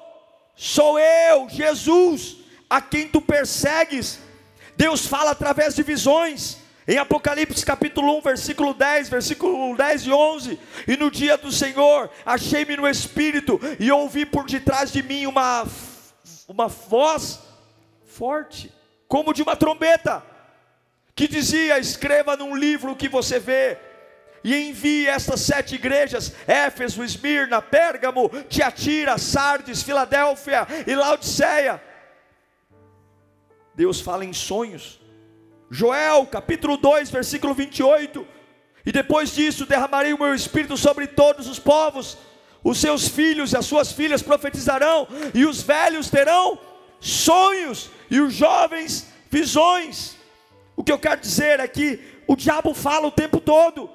Sou eu, Jesus, a quem tu persegues. Deus fala através de visões. Em Apocalipse capítulo 1, versículo 10, versículo 10 e 11, e no dia do Senhor, achei-me no Espírito, e ouvi por detrás de mim uma, uma voz forte, como de uma trombeta, que dizia: escreva num livro o que você vê, e envie estas sete igrejas: Éfeso, Esmirna, Pérgamo, Tiatira, Sardes, Filadélfia e Laodiceia. Deus fala em sonhos. Joel, capítulo 2, versículo 28. E depois disso derramarei o meu espírito sobre todos os povos. Os seus filhos e as suas filhas profetizarão, e os velhos terão sonhos, e os jovens visões. O que eu quero dizer é que o diabo fala o tempo todo,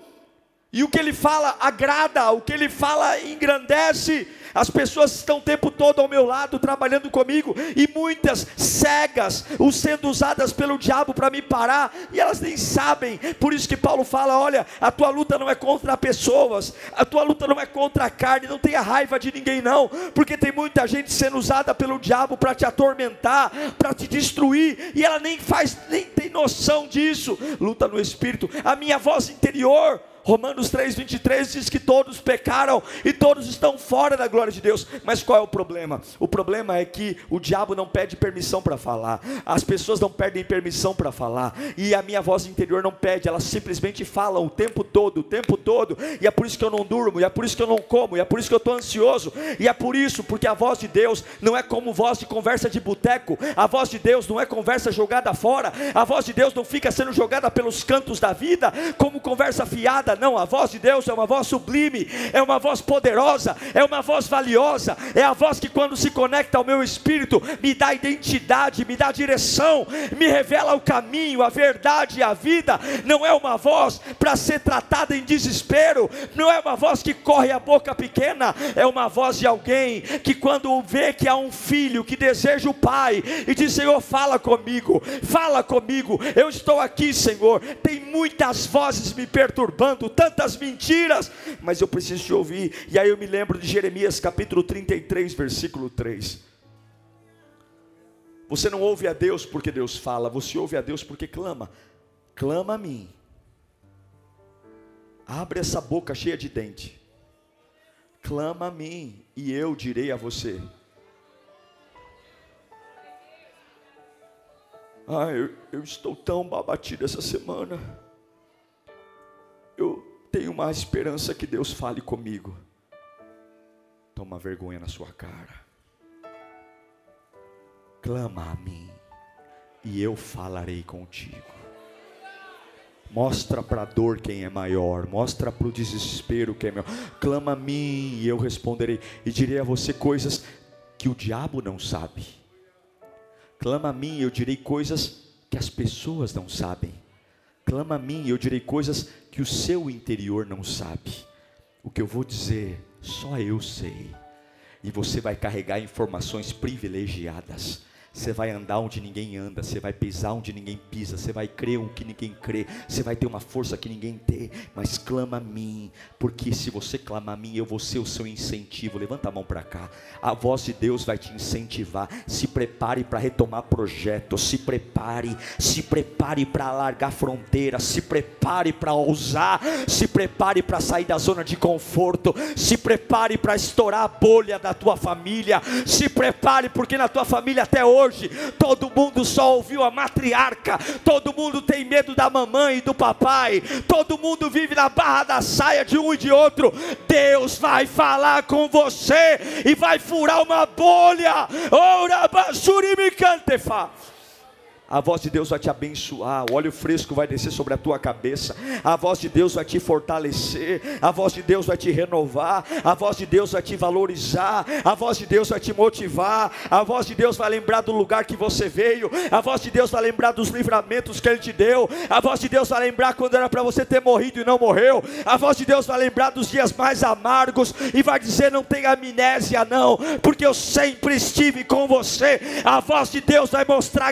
e o que ele fala agrada, o que ele fala engrandece, as pessoas estão o tempo todo ao meu lado trabalhando comigo e muitas cegas, o sendo usadas pelo diabo para me parar e elas nem sabem. Por isso que Paulo fala: olha, a tua luta não é contra pessoas, a tua luta não é contra a carne, não tenha raiva de ninguém não, porque tem muita gente sendo usada pelo diabo para te atormentar, para te destruir e ela nem faz, nem tem noção disso. Luta no espírito. A minha voz interior Romanos 3,23 diz que todos pecaram e todos estão fora da glória de Deus. Mas qual é o problema? O problema é que o diabo não pede permissão para falar, as pessoas não pedem permissão para falar, e a minha voz interior não pede, elas simplesmente falam o tempo todo, o tempo todo, e é por isso que eu não durmo, e é por isso que eu não como, e é por isso que eu estou ansioso, e é por isso, porque a voz de Deus não é como voz de conversa de boteco, a voz de Deus não é conversa jogada fora, a voz de Deus não fica sendo jogada pelos cantos da vida como conversa fiada, não, a voz de Deus é uma voz sublime, é uma voz poderosa, é uma voz valiosa, é a voz que quando se conecta ao meu espírito, me dá identidade, me dá direção, me revela o caminho, a verdade e a vida. Não é uma voz para ser tratada em desespero, não é uma voz que corre a boca pequena, é uma voz de alguém que quando vê que há um filho que deseja o pai e diz: Senhor, fala comigo, fala comigo, eu estou aqui, Senhor. Tem muitas vozes me perturbando, tantas mentiras, mas eu preciso te ouvir. E aí eu me lembro de Jeremias capítulo 33, versículo 3. Você não ouve a Deus porque Deus fala, você ouve a Deus porque clama. Clama a mim. Abre essa boca cheia de dente. Clama a mim e eu direi a você. Ah, eu, eu estou tão abatido essa semana. Eu tenho uma esperança que Deus fale comigo. Toma vergonha na sua cara. Clama a mim, e eu falarei contigo. Mostra para a dor quem é maior, mostra para o desespero quem é maior. Clama a mim e eu responderei, e direi a você coisas que o diabo não sabe. Clama a mim e eu direi coisas que as pessoas não sabem. Clama a mim e eu direi coisas que o seu interior não sabe. O que eu vou dizer, só eu sei. E você vai carregar informações privilegiadas você vai andar onde ninguém anda, você vai pisar onde ninguém pisa, você vai crer o que ninguém crê, você vai ter uma força que ninguém tem, mas clama a mim, porque se você clamar a mim, eu vou ser o seu incentivo. Levanta a mão para cá, a voz de Deus vai te incentivar. Se prepare para retomar projetos, se prepare, se prepare para largar fronteiras, se prepare para ousar, se prepare para sair da zona de conforto, se prepare para estourar a bolha da tua família, se prepare, porque na tua família até hoje hoje, todo mundo só ouviu a matriarca, todo mundo tem medo da mamãe e do papai, todo mundo vive na barra da saia de um e de outro. Deus vai falar com você e vai furar uma bolha. Ora, basuri me cantefa a voz de Deus vai te abençoar, o óleo fresco vai descer sobre a tua cabeça, a voz de Deus vai te fortalecer, a voz de Deus vai te renovar, a voz de Deus vai te valorizar, a voz de Deus vai te motivar, a voz de Deus vai lembrar do lugar que você veio, a voz de Deus vai lembrar dos livramentos que Ele te deu, a voz de Deus vai lembrar quando era para você ter morrido e não morreu, a voz de Deus vai lembrar dos dias mais amargos e vai dizer: não tem amnésia, não, porque eu sempre estive com você, a voz de Deus vai mostrar a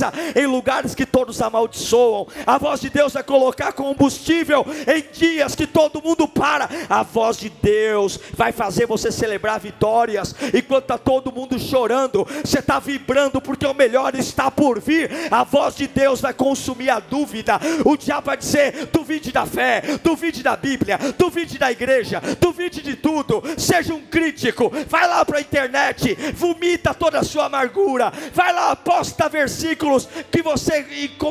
grandeza em lugares que todos amaldiçoam. A voz de Deus vai colocar combustível em dias que todo mundo para. A voz de Deus vai fazer você celebrar vitórias. Enquanto está todo mundo chorando, você está vibrando porque o melhor está por vir. A voz de Deus vai consumir a dúvida. O diabo vai dizer: duvide da fé, duvide da Bíblia, duvide da igreja, duvide de tudo. Seja um crítico. Vai lá para a internet, vomita toda a sua amargura. Vai lá, posta versículos versículos que você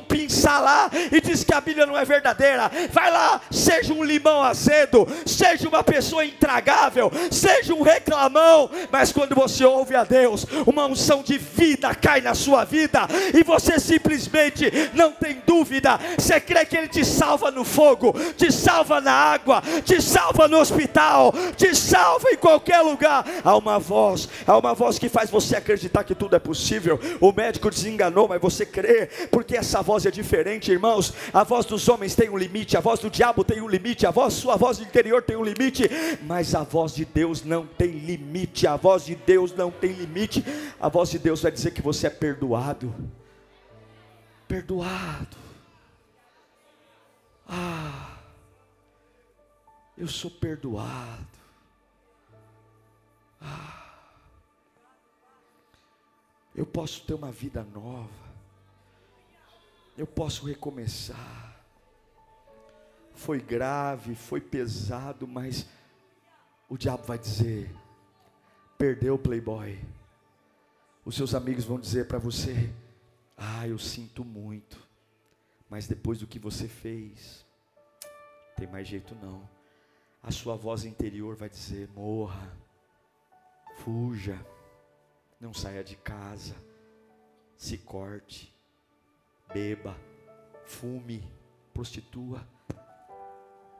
pinçar lá e diz que a Bíblia não é verdadeira. Vai lá, seja um limão azedo, seja uma pessoa intragável, seja um reclamão, mas quando você ouve a Deus, uma unção de vida cai na sua vida e você simplesmente não tem dúvida. Você crê que Ele te salva no fogo, te salva na água, te salva no hospital, te salva em qualquer lugar. Há uma voz, há uma voz que faz você acreditar que tudo é possível. O médico desenganou, mas você você crer, porque essa voz é diferente, irmãos. A voz dos homens tem um limite, a voz do diabo tem um limite, a voz, sua voz interior tem um limite, mas a voz de Deus não tem limite. A voz de Deus não tem limite. A voz de Deus vai dizer que você é perdoado. Perdoado. Ah, eu sou perdoado. Ah, eu posso ter uma vida nova eu posso recomeçar. foi grave, foi pesado, mas o diabo vai dizer: perdeu o playboy. Os seus amigos vão dizer para você: ah, eu sinto muito, mas depois do que você fez, tem mais jeito não. A sua voz interior vai dizer: morra, fuja, não saia de casa, se corte, beba, fume, prostitua.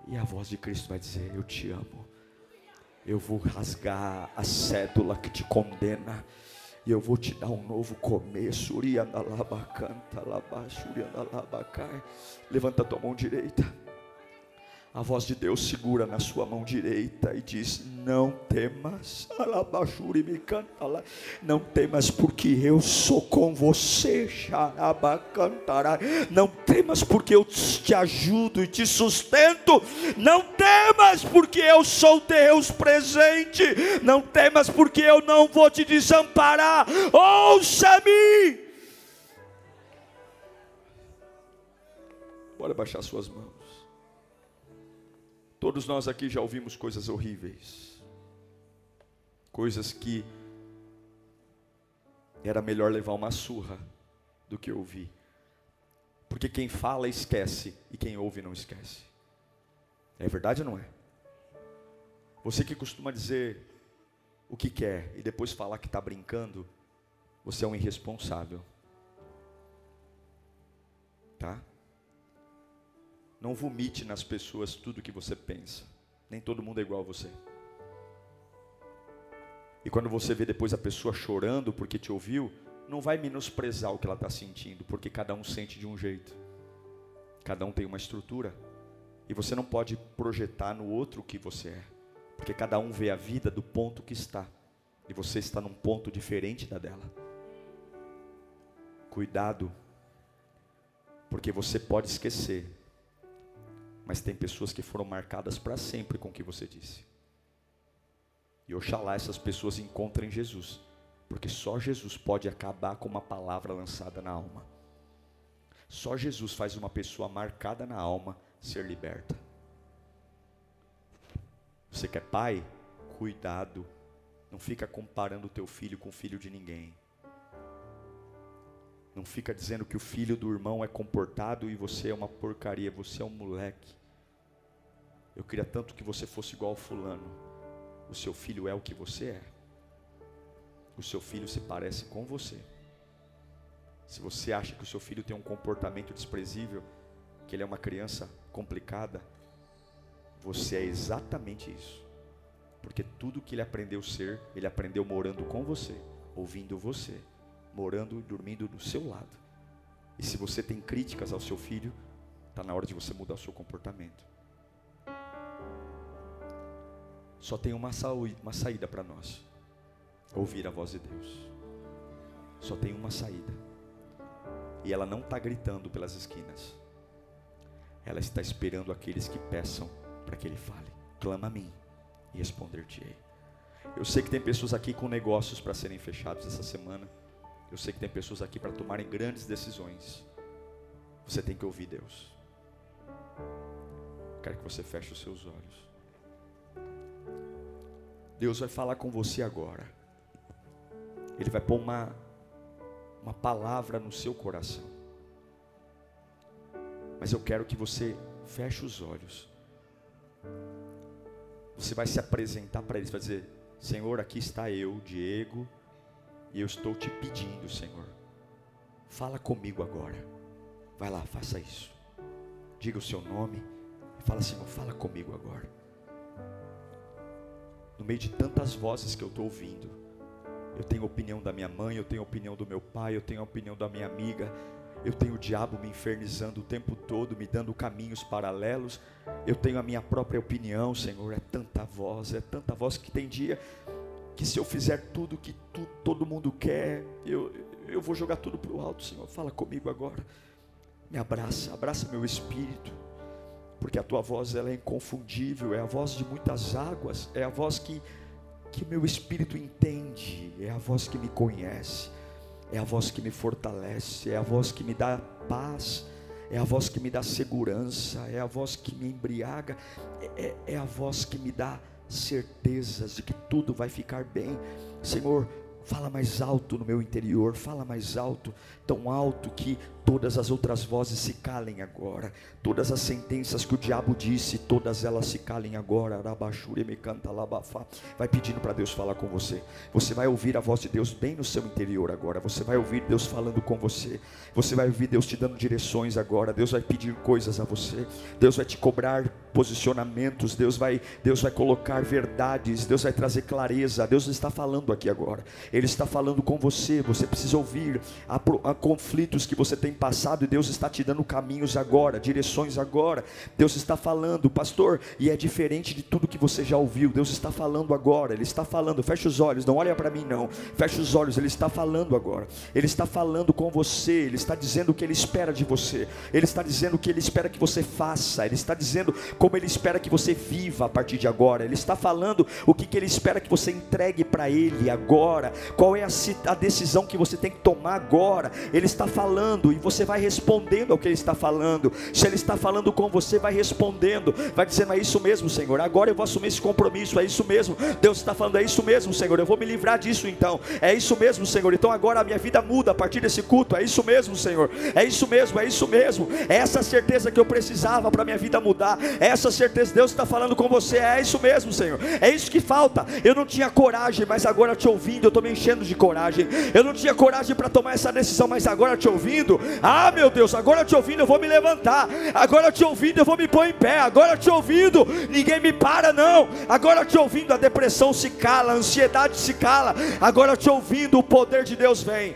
E a voz de Cristo vai dizer: Eu te amo. Eu vou rasgar a cédula que te condena. E eu vou te dar um novo começo. Levanta a tua mão direita. A voz de Deus segura na sua mão direita e diz: Não temas, não temas, porque eu sou com você, não temas, porque eu te ajudo e te sustento, não temas, porque eu sou Deus presente, não temas, porque eu não vou te desamparar, ouça-me. Bora baixar suas mãos. Todos nós aqui já ouvimos coisas horríveis, coisas que era melhor levar uma surra do que ouvir, porque quem fala esquece e quem ouve não esquece. É verdade ou não é? Você que costuma dizer o que quer e depois falar que está brincando, você é um irresponsável. Tá? Não vomite nas pessoas tudo que você pensa. Nem todo mundo é igual a você. E quando você vê depois a pessoa chorando porque te ouviu, não vai menosprezar o que ela está sentindo, porque cada um sente de um jeito. Cada um tem uma estrutura. E você não pode projetar no outro o que você é. Porque cada um vê a vida do ponto que está. E você está num ponto diferente da dela. Cuidado. Porque você pode esquecer mas tem pessoas que foram marcadas para sempre com o que você disse. E oxalá essas pessoas encontrem Jesus, porque só Jesus pode acabar com uma palavra lançada na alma. Só Jesus faz uma pessoa marcada na alma ser liberta. Você quer pai? Cuidado. Não fica comparando o teu filho com o filho de ninguém. Não fica dizendo que o filho do irmão é comportado e você é uma porcaria, você é um moleque. Eu queria tanto que você fosse igual ao fulano. O seu filho é o que você é. O seu filho se parece com você. Se você acha que o seu filho tem um comportamento desprezível, que ele é uma criança complicada, você é exatamente isso. Porque tudo que ele aprendeu ser, ele aprendeu morando com você, ouvindo você, morando e dormindo do seu lado. E se você tem críticas ao seu filho, está na hora de você mudar o seu comportamento. Só tem uma, uma saída para nós: ouvir a voz de Deus. Só tem uma saída. E ela não está gritando pelas esquinas. Ela está esperando aqueles que peçam para que Ele fale. Clama a mim e responder-te-ei. Eu sei que tem pessoas aqui com negócios para serem fechados essa semana. Eu sei que tem pessoas aqui para tomarem grandes decisões. Você tem que ouvir Deus. Quero que você feche os seus olhos. Deus vai falar com você agora. Ele vai pôr uma, uma palavra no seu coração. Mas eu quero que você feche os olhos. Você vai se apresentar para eles, vai dizer: Senhor, aqui está eu, Diego, e eu estou te pedindo, Senhor. Fala comigo agora. Vai lá, faça isso. Diga o seu nome. Fala, Senhor, fala comigo agora no meio de tantas vozes que eu estou ouvindo. Eu tenho a opinião da minha mãe, eu tenho a opinião do meu pai, eu tenho a opinião da minha amiga, eu tenho o diabo me infernizando o tempo todo, me dando caminhos paralelos. Eu tenho a minha própria opinião, Senhor. É tanta voz, é tanta voz que tem dia que se eu fizer tudo que tu, todo mundo quer, eu, eu vou jogar tudo para o alto, Senhor. Fala comigo agora. Me abraça, abraça meu espírito porque a tua voz ela é inconfundível, é a voz de muitas águas, é a voz que que meu espírito entende, é a voz que me conhece, é a voz que me fortalece, é a voz que me dá paz, é a voz que me dá segurança, é a voz que me embriaga, é, é, é a voz que me dá certezas de que tudo vai ficar bem. Senhor, fala mais alto no meu interior, fala mais alto, tão alto que todas as outras vozes se calem agora, todas as sentenças que o diabo disse, todas elas se calem agora. Vai pedindo para Deus falar com você. Você vai ouvir a voz de Deus bem no seu interior agora. Você vai ouvir Deus falando com você. Você vai ouvir Deus te dando direções agora. Deus vai pedir coisas a você. Deus vai te cobrar posicionamentos. Deus vai, Deus vai colocar verdades. Deus vai trazer clareza. Deus está falando aqui agora. Ele está falando com você. Você precisa ouvir. Há, há conflitos que você tem passado e Deus está te dando caminhos agora, direções agora. Deus está falando, pastor, e é diferente de tudo que você já ouviu. Deus está falando agora, Ele está falando. Feche os olhos, não olha para mim não. Feche os olhos, Ele está falando agora. Ele está falando com você, Ele está dizendo o que Ele espera de você. Ele está dizendo o que Ele espera que você faça. Ele está dizendo como Ele espera que você viva a partir de agora. Ele está falando o que, que Ele espera que você entregue para Ele agora. Qual é a, a decisão que você tem que tomar agora. Ele está falando e você vai respondendo ao que Ele está falando. Se Ele está falando com você, vai respondendo, vai dizendo: É isso mesmo, Senhor. Agora eu vou assumir esse compromisso. É isso mesmo. Deus está falando: É isso mesmo, Senhor. Eu vou me livrar disso então. É isso mesmo, Senhor. Então agora a minha vida muda a partir desse culto. É isso mesmo, Senhor. É isso mesmo, é isso mesmo. É essa certeza que eu precisava para minha vida mudar. É essa certeza. Deus está falando com você. É isso mesmo, Senhor. É isso que falta. Eu não tinha coragem, mas agora te ouvindo, eu estou me enchendo de coragem. Eu não tinha coragem para tomar essa decisão, mas agora te ouvindo, ah, meu Deus, agora te ouvindo eu vou me levantar. Agora te ouvindo eu vou me pôr em pé. Agora te ouvindo, ninguém me para não. Agora te ouvindo a depressão se cala, a ansiedade se cala. Agora te ouvindo o poder de Deus vem.